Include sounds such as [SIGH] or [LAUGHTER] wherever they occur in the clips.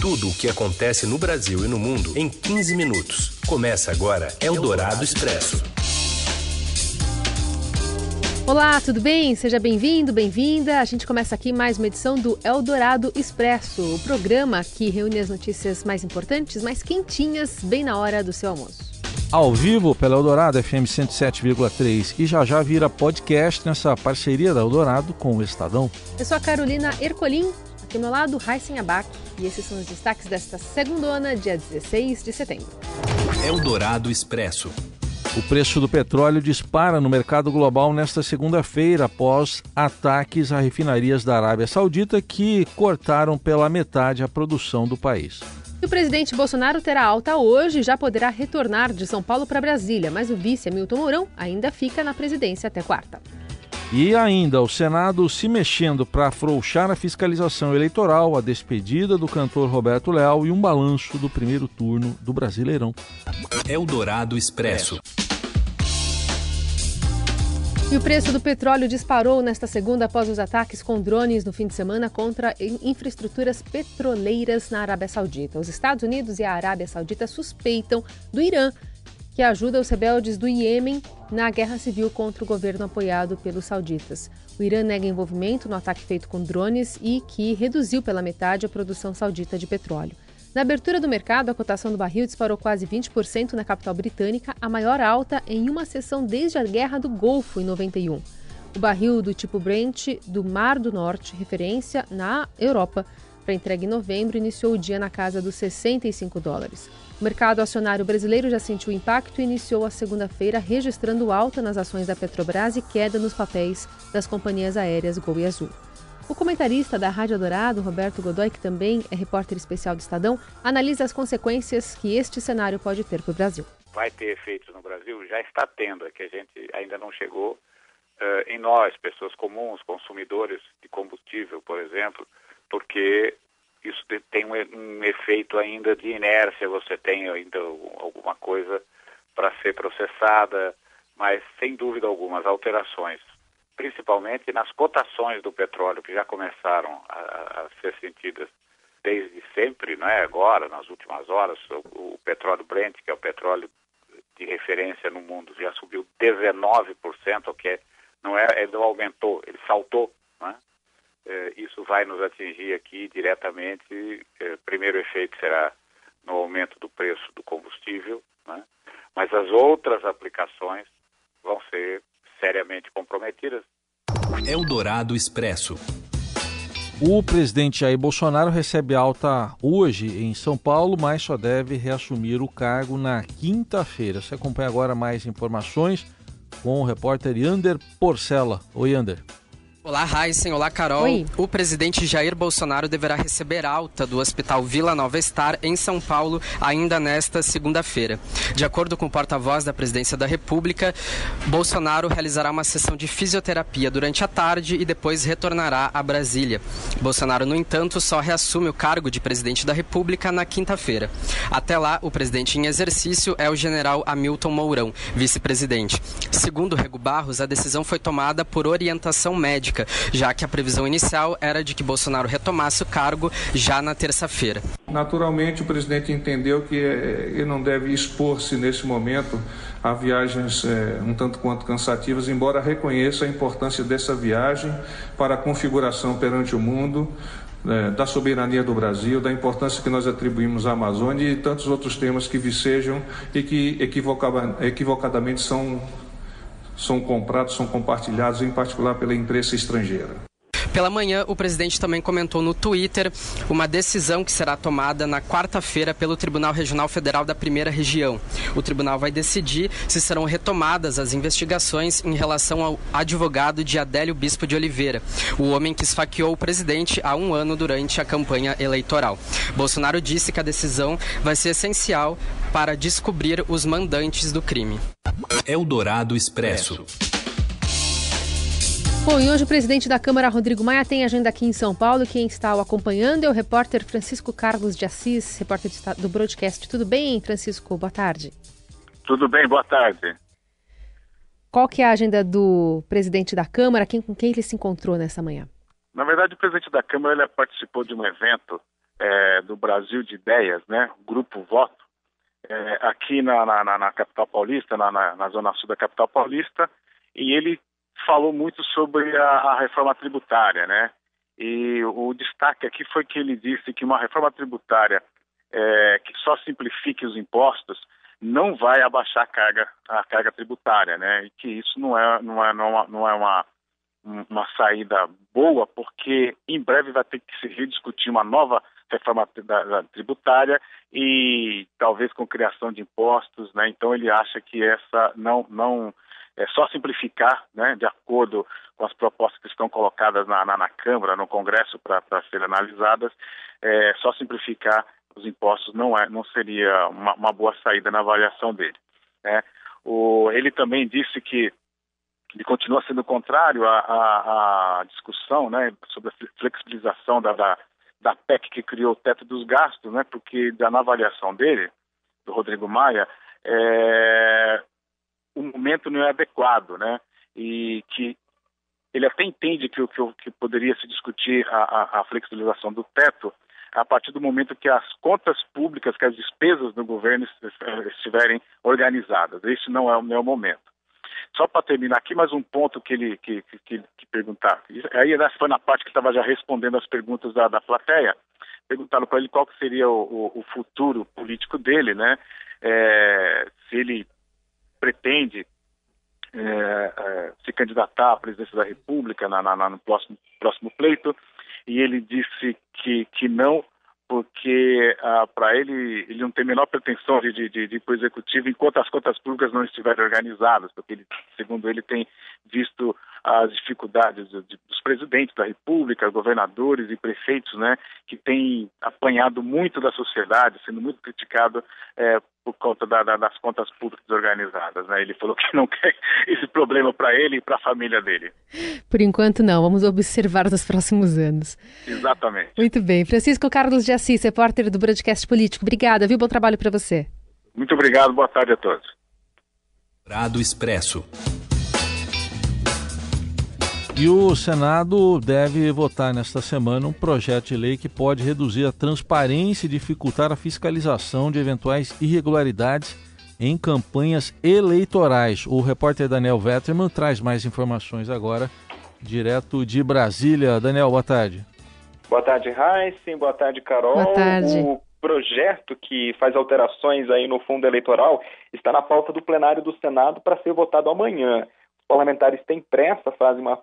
Tudo o que acontece no Brasil e no mundo em 15 minutos. Começa agora Eldorado Expresso. Olá, tudo bem? Seja bem-vindo, bem-vinda. A gente começa aqui mais uma edição do Eldorado Expresso, o programa que reúne as notícias mais importantes, mais quentinhas, bem na hora do seu almoço. Ao vivo pela Eldorado FM 107,3 e já já vira podcast nessa parceria da Eldorado com o Estadão. Eu sou a Carolina Ercolim, aqui ao meu lado, Raíssen Abac, e esses são os destaques desta segundona, dia 16 de setembro. Eldorado Expresso. O preço do petróleo dispara no mercado global nesta segunda-feira após ataques a refinarias da Arábia Saudita que cortaram pela metade a produção do país. E o presidente Bolsonaro terá alta hoje e já poderá retornar de São Paulo para Brasília, mas o vice Hamilton Mourão ainda fica na presidência até quarta. E ainda o Senado se mexendo para afrouxar a fiscalização eleitoral, a despedida do cantor Roberto Leal e um balanço do primeiro turno do Brasileirão. Eldorado Expresso. E o preço do petróleo disparou nesta segunda após os ataques com drones no fim de semana contra infraestruturas petroleiras na Arábia Saudita. Os Estados Unidos e a Arábia Saudita suspeitam do Irã que ajuda os rebeldes do Iêmen na guerra civil contra o governo apoiado pelos sauditas. O Irã nega envolvimento no ataque feito com drones e que reduziu pela metade a produção saudita de petróleo. Na abertura do mercado, a cotação do barril disparou quase 20% na capital britânica, a maior alta em uma sessão desde a Guerra do Golfo em 91. O barril do tipo Brent do Mar do Norte, referência na Europa, para entrega em novembro, iniciou o dia na casa dos 65 dólares. O mercado acionário brasileiro já sentiu impacto e iniciou a segunda-feira registrando alta nas ações da Petrobras e queda nos papéis das companhias aéreas Gol e Azul. O comentarista da Rádio Dourado, Roberto Godoy, que também é repórter especial do Estadão, analisa as consequências que este cenário pode ter para o Brasil. Vai ter efeitos no Brasil? Já está tendo, é que a gente ainda não chegou uh, em nós, pessoas comuns, consumidores de combustível, por exemplo, porque isso tem um, efeito ainda de inércia, você tem ainda alguma coisa para ser processada, mas sem dúvida alguma, alterações principalmente nas cotações do petróleo, que já começaram a, a ser sentidas desde sempre, não é agora, nas últimas horas. O, o, petróleo Brent, que é o petróleo de referência no mundo, já subiu 19%, o que é, não é, ele não aumentou, ele saltou. Né? É, isso vai nos atingir aqui diretamente. É, primeiro efeito será no aumento do preço do combustível, né? mas as outras aplicações vão ser seriamente comprometidas. Eldorado Expresso. O presidente Jair Bolsonaro recebe alta hoje em São Paulo, mas só deve reassumir o cargo na quinta-feira. Você acompanha agora mais informações com o repórter Yander Porcela. Oi, Yander. Olá, Heisen. Olá, Carol. Oi. O presidente Jair Bolsonaro deverá receber alta do Hospital Vila Nova Star, em São Paulo, ainda nesta segunda-feira. De acordo com o porta-voz da Presidência da República, Bolsonaro realizará uma sessão de fisioterapia durante a tarde e depois retornará a Brasília. Bolsonaro, no entanto, só reassume o cargo de presidente da República na quinta-feira. Até lá, o presidente em exercício é o general Hamilton Mourão, vice-presidente. Segundo Rego Barros, a decisão foi tomada por orientação médica já que a previsão inicial era de que Bolsonaro retomasse o cargo já na terça-feira. Naturalmente, o presidente entendeu que eh, ele não deve expor-se nesse momento a viagens é, um tanto quanto cansativas, embora reconheça a importância dessa viagem para a configuração perante o mundo, é, da soberania do Brasil, da importância que nós atribuímos à Amazônia e tantos outros temas que vicejam e que equivocadamente são são comprados, são compartilhados, em particular pela imprensa estrangeira. Pela manhã, o presidente também comentou no Twitter uma decisão que será tomada na quarta-feira pelo Tribunal Regional Federal da Primeira Região. O tribunal vai decidir se serão retomadas as investigações em relação ao advogado de Adélio Bispo de Oliveira, o homem que esfaqueou o presidente há um ano durante a campanha eleitoral. Bolsonaro disse que a decisão vai ser essencial para descobrir os mandantes do crime. Eldorado Expresso. Bom, e hoje o presidente da Câmara, Rodrigo Maia, tem agenda aqui em São Paulo. Quem está o acompanhando é o repórter Francisco Carlos de Assis, repórter do broadcast. Tudo bem, Francisco? Boa tarde. Tudo bem, boa tarde. Qual que é a agenda do presidente da Câmara? Quem, com quem ele se encontrou nessa manhã? Na verdade, o presidente da Câmara ele participou de um evento é, do Brasil de Ideias, né, Grupo Voto, é, aqui na, na, na, capital paulista, na, na, zona sul da capital paulista, e ele falou muito sobre a, a reforma tributária, né? E o destaque aqui foi que ele disse que uma reforma tributária é, que só simplifique os impostos não vai abaixar a carga, a carga tributária, né? E que isso não é, não é, não é, não é uma, uma saída boa, porque em breve vai ter que se rediscutir uma nova reforma tributária e talvez com criação de impostos, né? Então ele acha que essa não não é só simplificar, né? De acordo com as propostas que estão colocadas na, na, na Câmara, no Congresso para serem analisadas, é, só simplificar os impostos não é não seria uma, uma boa saída na avaliação dele, né? O, ele também disse que ele continua sendo contrário à, à, à discussão né, sobre a flexibilização da, da, da PEC que criou o teto dos gastos, né? Porque na avaliação dele, do Rodrigo Maia, é, o momento não é adequado, né? E que ele até entende que, que, que poderia se discutir a, a, a, flexibilização do teto a partir do momento que as contas públicas, que as despesas do governo estiverem organizadas. Esse não é o meu momento. Só para terminar aqui, mais um ponto que ele que, que, que perguntar. Aí essa foi na parte que estava já respondendo as perguntas da, da plateia. Perguntaram para ele qual que seria o, o, o, futuro político dele, né? É, se ele pretende é, é, se candidatar à presidência da República na, na, no próximo, próximo pleito. E ele disse que, que não, porque ah, para ele ele não tem a menor pretensão de, de, de, ir para o executivo enquanto as contas públicas não estiverem organizadas, porque ele, segundo ele tem visto as dificuldades dos presidentes da República, governadores e prefeitos, né, que têm apanhado muito da sociedade, sendo muito criticado é, por conta da, da, das contas públicas organizadas. Né? Ele falou que não quer [LAUGHS] problema para ele e para a família dele. Por enquanto, não. Vamos observar nos próximos anos. Exatamente. Muito bem. Francisco Carlos de Assis, repórter do Broadcast Político. Obrigada, viu? Bom trabalho para você. Muito obrigado. Boa tarde a todos. Prado Expresso. E o Senado deve votar nesta semana um projeto de lei que pode reduzir a transparência e dificultar a fiscalização de eventuais irregularidades em campanhas eleitorais. O repórter Daniel Vetterman traz mais informações agora, direto de Brasília. Daniel, boa tarde. Boa tarde, Heisen. Boa tarde, Carol. Boa tarde. O projeto que faz alterações aí no fundo eleitoral está na pauta do plenário do Senado para ser votado amanhã. Os parlamentares têm pressa, fazem uma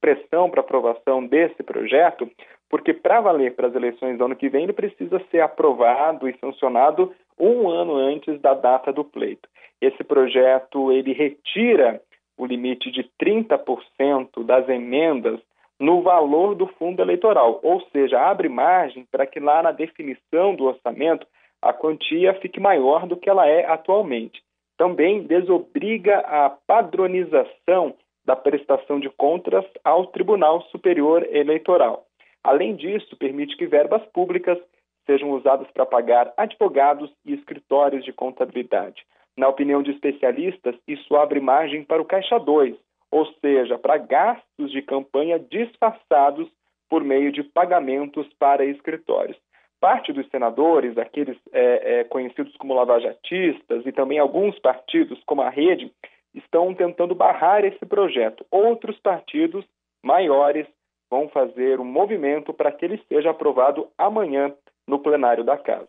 pressão para aprovação desse projeto, porque para valer para as eleições do ano que vem, ele precisa ser aprovado e sancionado um ano antes da data do pleito. Esse projeto ele retira o limite de 30% das emendas no valor do fundo eleitoral, ou seja, abre margem para que lá na definição do orçamento a quantia fique maior do que ela é atualmente. Também desobriga a padronização da prestação de contas ao Tribunal Superior Eleitoral. Além disso, permite que verbas públicas sejam usadas para pagar advogados e escritórios de contabilidade. Na opinião de especialistas, isso abre margem para o Caixa 2, ou seja, para gastos de campanha disfarçados por meio de pagamentos para escritórios. Parte dos senadores, aqueles é, é, conhecidos como lavajatistas, e também alguns partidos, como a Rede, estão tentando barrar esse projeto. Outros partidos maiores vão fazer um movimento para que ele seja aprovado amanhã no plenário da Casa.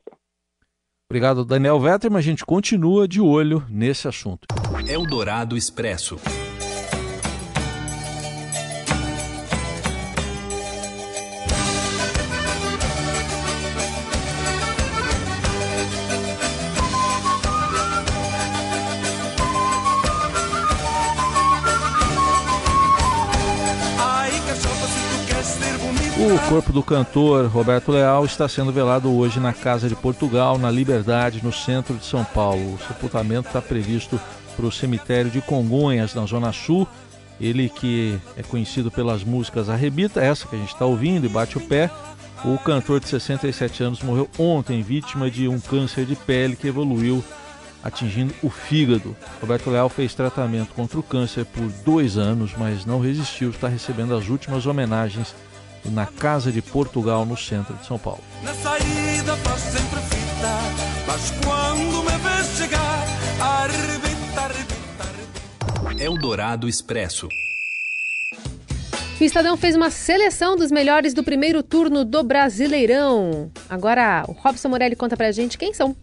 Obrigado, Daniel Vetterman. A gente continua de olho nesse assunto. Eldorado Expresso. O corpo do cantor Roberto Leal está sendo velado hoje na Casa de Portugal, na Liberdade, no centro de São Paulo. O sepultamento está previsto para o cemitério de Congonhas, na Zona Sul. Ele que é conhecido pelas músicas Arrebita, essa que a gente está ouvindo e bate o pé. O cantor de 67 anos morreu ontem, vítima de um câncer de pele que evoluiu atingindo o fígado. Roberto Leal fez tratamento contra o câncer por dois anos, mas não resistiu, está recebendo as últimas homenagens na Casa de Portugal, no centro de São Paulo. Na saída faz sempre fita, mas quando me vês chegar, arrebita, arrebita, arrebita. Eldorado Expresso. O Estadão fez uma seleção dos melhores do primeiro turno do Brasileirão. Agora, o Robson Morelli conta pra gente quem são.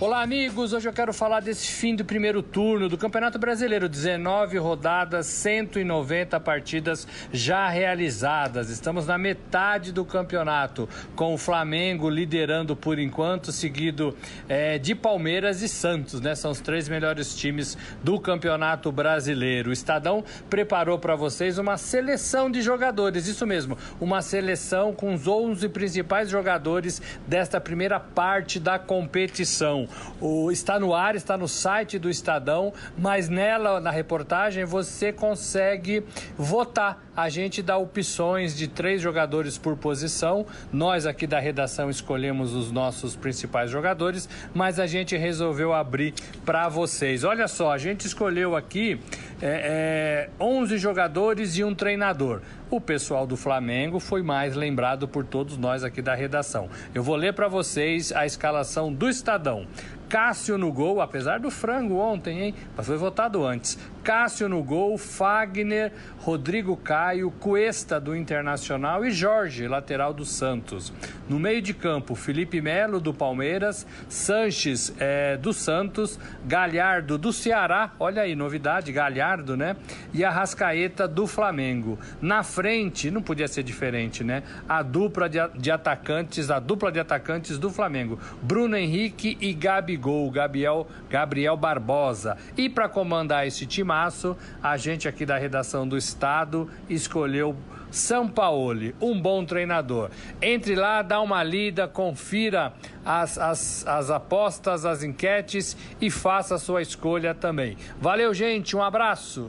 Olá, amigos. Hoje eu quero falar desse fim do primeiro turno do Campeonato Brasileiro. 19 rodadas, 190 partidas já realizadas. Estamos na metade do campeonato, com o Flamengo liderando por enquanto, seguido é, de Palmeiras e Santos, né? São os três melhores times do Campeonato Brasileiro. O Estadão preparou para vocês uma seleção de jogadores, isso mesmo, uma seleção com os 11 principais jogadores desta primeira parte da competição. O, está no ar, está no site do Estadão, mas nela, na reportagem, você consegue votar. A gente dá opções de três jogadores por posição. Nós aqui da redação escolhemos os nossos principais jogadores, mas a gente resolveu abrir para vocês. Olha só, a gente escolheu aqui é, é, 11 jogadores e um treinador. O pessoal do Flamengo foi mais lembrado por todos nós aqui da redação. Eu vou ler para vocês a escalação do Estadão. Cássio no gol, apesar do frango ontem, hein? Mas foi votado antes. Cássio no gol, Fagner, Rodrigo Caio, Cuesta do Internacional e Jorge, lateral do Santos. No meio de campo, Felipe Melo do Palmeiras, Sanches é, do Santos, Galhardo do Ceará, olha aí, novidade, Galhardo, né? E Arrascaeta do Flamengo. Na frente, não podia ser diferente, né? A dupla de, de atacantes, a dupla de atacantes do Flamengo, Bruno Henrique e Gabigol, Gabriel, Gabriel Barbosa. E para comandar esse timaço. A gente aqui da redação do Estado escolheu Sampaoli, um bom treinador. Entre lá, dá uma lida, confira as, as, as apostas, as enquetes e faça a sua escolha também. Valeu, gente, um abraço.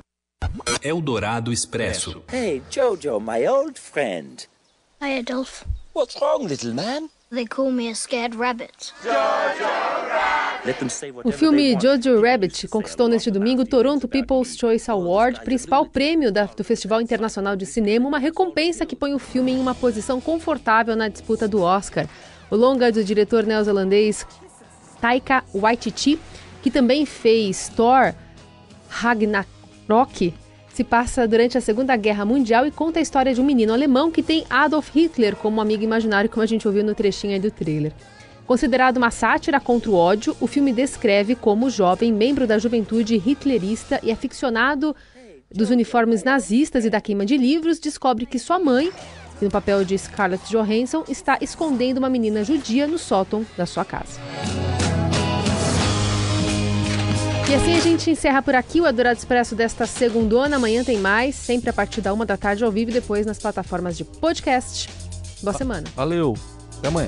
Eldorado Expresso. Hey, Jojo, my old friend. Hi, Adolf. What's wrong, little man? They call me a scared rabbit. O filme Jojo Rabbit conquistou neste domingo o Toronto People's Choice Award, principal prêmio da, do Festival Internacional de Cinema, uma recompensa que põe o filme em uma posição confortável na disputa do Oscar. O longa do diretor neozelandês Taika Waititi, que também fez Thor Ragnarok, se passa durante a Segunda Guerra Mundial e conta a história de um menino alemão que tem Adolf Hitler como amigo imaginário, como a gente ouviu no trechinho aí do trailer. Considerado uma sátira contra o ódio, o filme descreve como o jovem, membro da juventude hitlerista e aficionado dos uniformes nazistas e da queima de livros, descobre que sua mãe, no papel de Scarlett Johansson, está escondendo uma menina judia no sótão da sua casa. E assim a gente encerra por aqui o Adorado Expresso desta segundona. Amanhã tem mais, sempre a partir da uma da tarde ao vivo e depois nas plataformas de podcast. Boa semana. Valeu. Até amanhã.